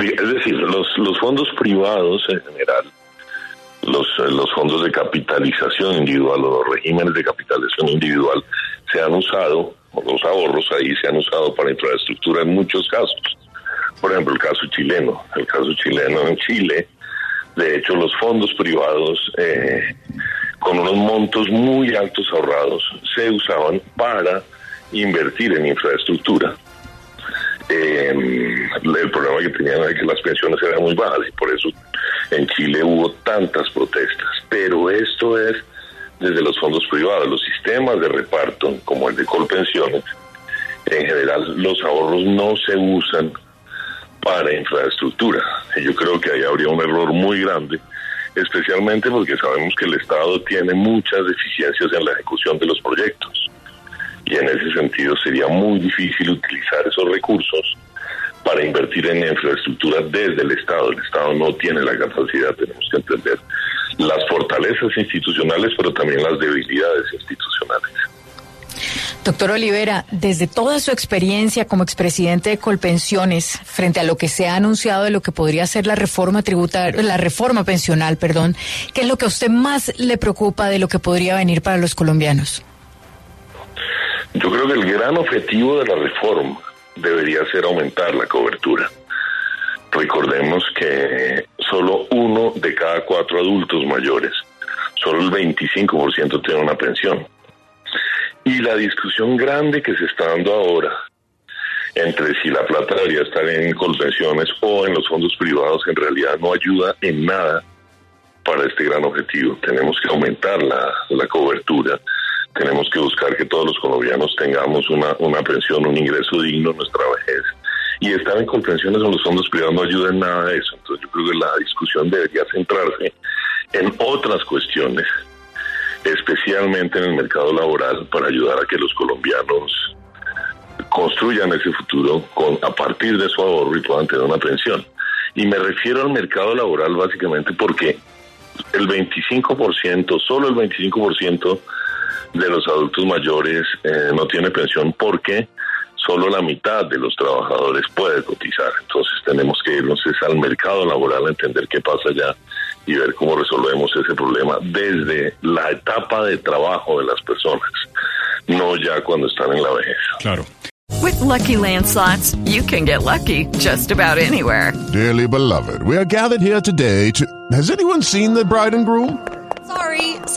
Es, decir, los, fondos privados en general, los, los fondos de capitalización individual o los regímenes de capitalización individual se han usado, los ahorros ahí se han usado para infraestructura en muchos casos. Por ejemplo, el caso chileno. El caso chileno en Chile, de hecho, los fondos privados, eh, con unos montos muy altos ahorrados, se usaban para invertir en infraestructura. Eh, el problema que tenían era que las pensiones eran muy bajas y por eso en Chile hubo tantas protestas. Pero esto es desde los fondos privados, los sistemas de reparto, como el de Colpensiones, en general los ahorros no se usan para infraestructura. Y yo creo que ahí habría un error muy grande, especialmente porque sabemos que el Estado tiene muchas deficiencias en la ejecución de los proyectos. Y en ese sentido sería muy difícil utilizar esos recursos para invertir en infraestructura desde el Estado. El Estado no tiene la capacidad, tenemos que entender las fortalezas institucionales, pero también las debilidades institucionales. Doctor Olivera, desde toda su experiencia como expresidente de Colpensiones, frente a lo que se ha anunciado de lo que podría ser la reforma tributaria, la reforma pensional, perdón, ¿qué es lo que a usted más le preocupa de lo que podría venir para los colombianos? Yo creo que el gran objetivo de la reforma debería ser aumentar la cobertura. Recordemos que solo uno de cada cuatro adultos mayores, solo el 25% tiene una pensión. Y la discusión grande que se está dando ahora entre si la plata debería estar en colpensiones o en los fondos privados en realidad no ayuda en nada para este gran objetivo. Tenemos que aumentar la, la cobertura, tenemos que buscar que todos los colombianos tengamos una, una pensión, un ingreso digno en nuestra vejez. Y estar en colpensiones o los fondos privados no ayuda en nada de eso. Entonces yo creo que la discusión debería centrarse en otras cuestiones especialmente en el mercado laboral, para ayudar a que los colombianos construyan ese futuro con a partir de su ahorro y puedan tener una pensión. Y me refiero al mercado laboral básicamente porque el 25%, solo el 25% de los adultos mayores eh, no tiene pensión porque solo la mitad de los trabajadores puede cotizar. Entonces tenemos que irnos al mercado laboral a entender qué pasa allá y ver cómo resolvemos ese problema desde la etapa de trabajo de las personas, no ya cuando están en la vejez. Claro. With lucky landslots, you can get lucky just about anywhere. Dearly beloved, we are gathered here today to. Has anyone seen the bride and groom? Sorry,